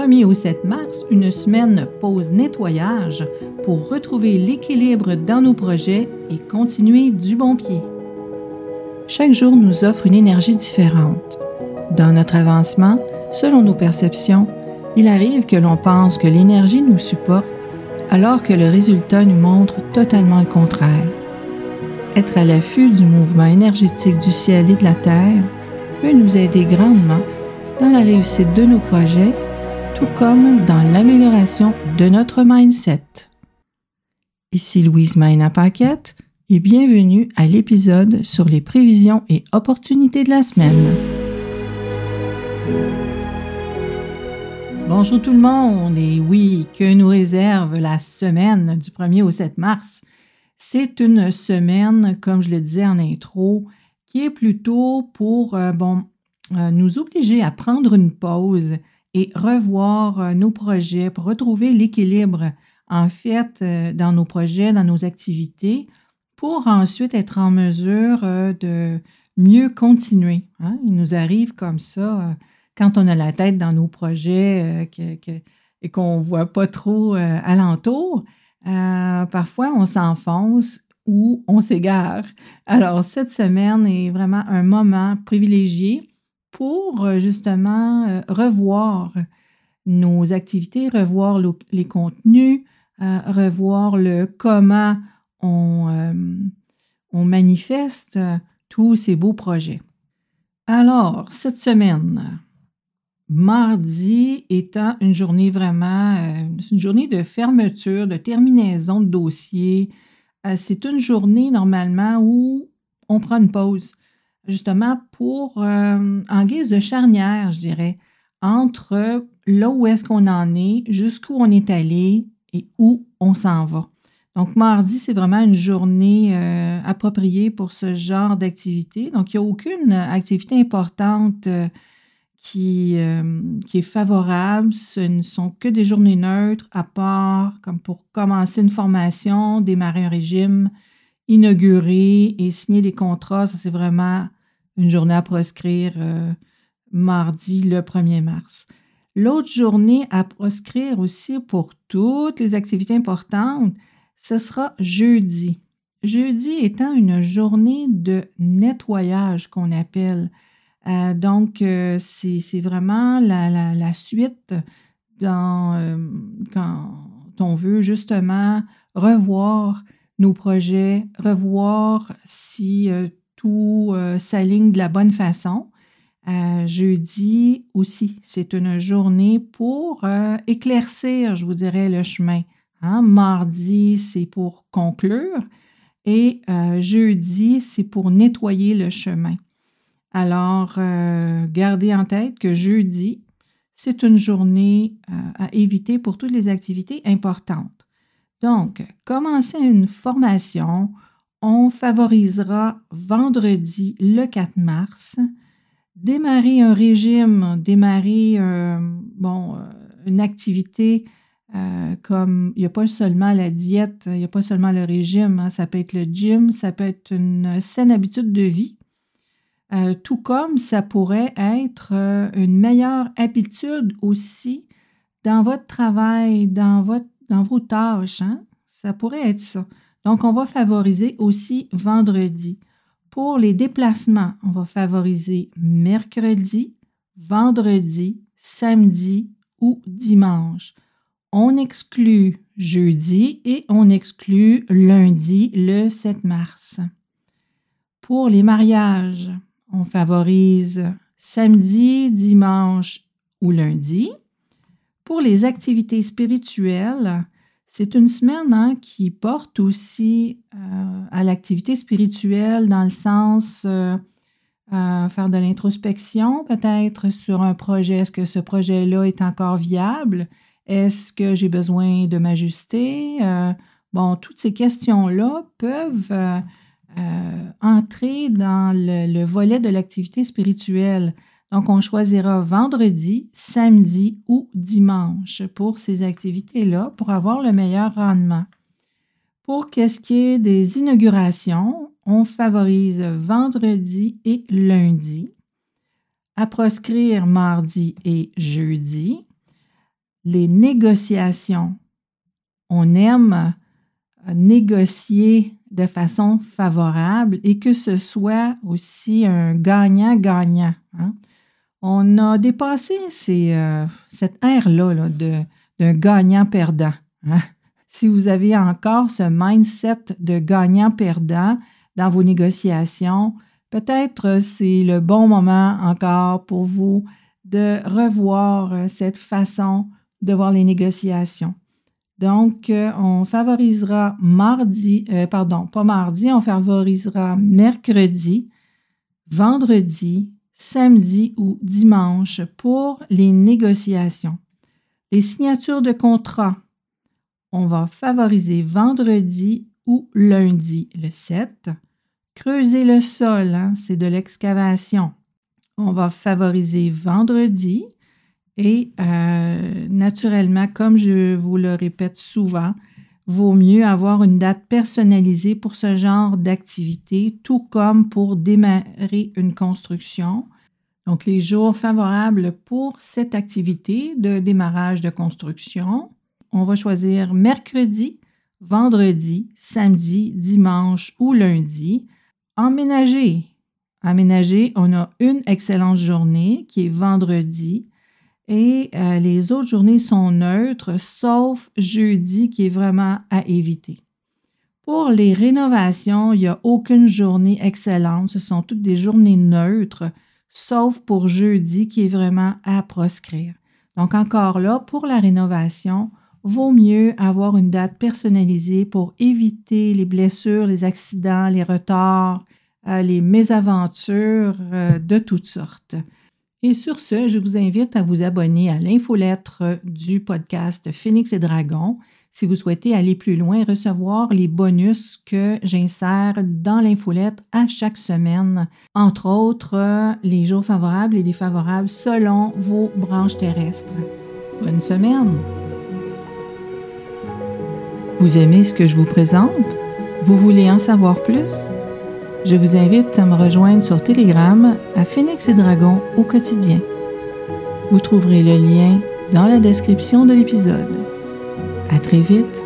1er au 7 mars, une semaine pause nettoyage pour retrouver l'équilibre dans nos projets et continuer du bon pied. Chaque jour nous offre une énergie différente. Dans notre avancement, selon nos perceptions, il arrive que l'on pense que l'énergie nous supporte alors que le résultat nous montre totalement le contraire. Être à l'affût du mouvement énergétique du ciel et de la terre peut nous aider grandement dans la réussite de nos projets, comme dans l'amélioration de notre mindset. Ici Louise Maina Paquette et bienvenue à l'épisode sur les prévisions et opportunités de la semaine. Bonjour tout le monde et oui, que nous réserve la semaine du 1er au 7 mars. C'est une semaine, comme je le disais en intro, qui est plutôt pour euh, bon, euh, nous obliger à prendre une pause et revoir euh, nos projets pour retrouver l'équilibre en fait dans nos projets, dans nos activités, pour ensuite être en mesure de mieux continuer. Hein. Il nous arrive comme ça quand on a la tête dans nos projets euh, et qu'on ne voit pas trop euh, alentour, euh, parfois on s'enfonce ou on s'égare. Alors, cette semaine est vraiment un moment privilégié pour justement revoir nos activités, revoir les contenus, revoir le comment on, manifeste tous ces beaux projets. Alors, cette semaine, mardi étant une journée vraiment, euh, une journée de fermeture, de terminaison de dossier. Euh, c'est une journée normalement où on prend une pause, justement pour, euh, en guise de charnière, je dirais, entre là où est-ce qu'on en est, jusqu'où on est allé et où on s'en va. Donc, mardi, c'est vraiment une journée appropriée pour ce genre d'activité. Donc, il n'y a aucune activité importante qui, euh, qui est favorable. Ce ne sont que des journées neutres, à part comme pour commencer une formation, démarrer un régime, inaugurer et signer des contrats. Ça, c'est vraiment une journée à proscrire euh, mardi le 1er mars. L'autre journée à proscrire aussi pour toutes les activités importantes, ce sera jeudi. Jeudi étant une journée de nettoyage qu'on appelle. Euh, donc, euh, c'est vraiment la, suite dans, quand on veut justement revoir nos projets, revoir si tout s'aligne de la bonne façon. jeudi aussi, c'est une journée pour éclaircir, je vous dirais, le chemin. Hein. Mardi, c'est pour conclure et jeudi, c'est pour nettoyer le chemin. Alors, euh, gardez en tête que jeudi, c'est une journée euh, à éviter pour toutes les activités importantes. Donc, commencer une formation, on favorisera vendredi le 4 mars. Démarrer un régime, démarrer euh, bon, une activité comme il n'y a pas seulement la diète, il n'y a pas seulement le régime, hein, ça peut être le gym, ça peut être une saine habitude de vie. Euh, tout comme ça pourrait être euh, une meilleure habitude aussi dans votre travail, dans, votre, dans vos tâches. Hein? Ça pourrait être ça. Donc, on va favoriser aussi vendredi. Pour les déplacements, on va favoriser mercredi, vendredi, samedi ou dimanche. On exclut jeudi et on exclut lundi le 7 mars. Pour les mariages, on favorise samedi, dimanche ou lundi. Pour les activités spirituelles, c'est une semaine hein, qui porte aussi euh, à l'activité spirituelle dans le sens euh, faire de l'introspection peut-être sur un projet. Est-ce que ce projet-là est encore viable? Est-ce que j'ai besoin de m'ajuster? Euh, bon, toutes ces questions-là peuvent euh, entrer dans le, volet de l'activité spirituelle. Donc, on choisira vendredi, samedi ou dimanche pour ces activités-là pour avoir le meilleur rendement. Pour qu'est-ce qui est des inaugurations, on favorise vendredi et lundi. À proscrire mardi et jeudi. les négociations. On aime euh, négocier de façon favorable et que ce soit aussi un gagnant-gagnant. Hein. On a dépassé euh, cette ère-là d'un gagnant-perdant. Hein. Si vous avez encore ce mindset de gagnant-perdant dans vos négociations, peut-être c'est le bon moment encore pour vous de revoir euh, cette façon de voir les négociations. Donc, euh, on favorisera mardi, euh, pardon, pas mardi, on favorisera mercredi, vendredi, samedi ou dimanche pour les négociations. Les signatures de contrat, on va favoriser vendredi ou lundi, le 7. Creuser le sol, hein, c'est de l'excavation. On va favoriser vendredi. Et euh, naturellement, comme je vous le répète souvent, vaut mieux avoir une date personnalisée pour ce genre d'activité, tout comme pour démarrer une construction. Donc, les jours favorables pour cette activité de démarrage de construction, on va choisir mercredi, vendredi, samedi, dimanche ou lundi. Emménager. Emménager, on a une excellente journée qui est vendredi et euh, les autres journées sont neutres, sauf jeudi qui est vraiment à éviter. Pour les rénovations, il n'y a aucune journée excellente. Ce sont toutes des journées neutres, sauf pour jeudi qui est vraiment à proscrire. Donc encore là, pour la rénovation, vaut mieux avoir une date personnalisée pour éviter les blessures, les accidents, les retards, euh, les mésaventures euh, de toutes sortes. Et sur ce, je vous invite à vous abonner à l'infolettre du podcast Phoenix et Dragon si vous souhaitez aller plus loin et recevoir les bonus que j'insère dans l'infolettre à chaque semaine, entre autres les jours favorables et défavorables selon vos branches terrestres. Bonne semaine! Vous aimez ce que je vous présente? Vous voulez en savoir plus? Je vous invite à me rejoindre sur Telegram à Phoenix et Dragon au quotidien. Vous trouverez le lien dans la description de l'épisode. À très vite!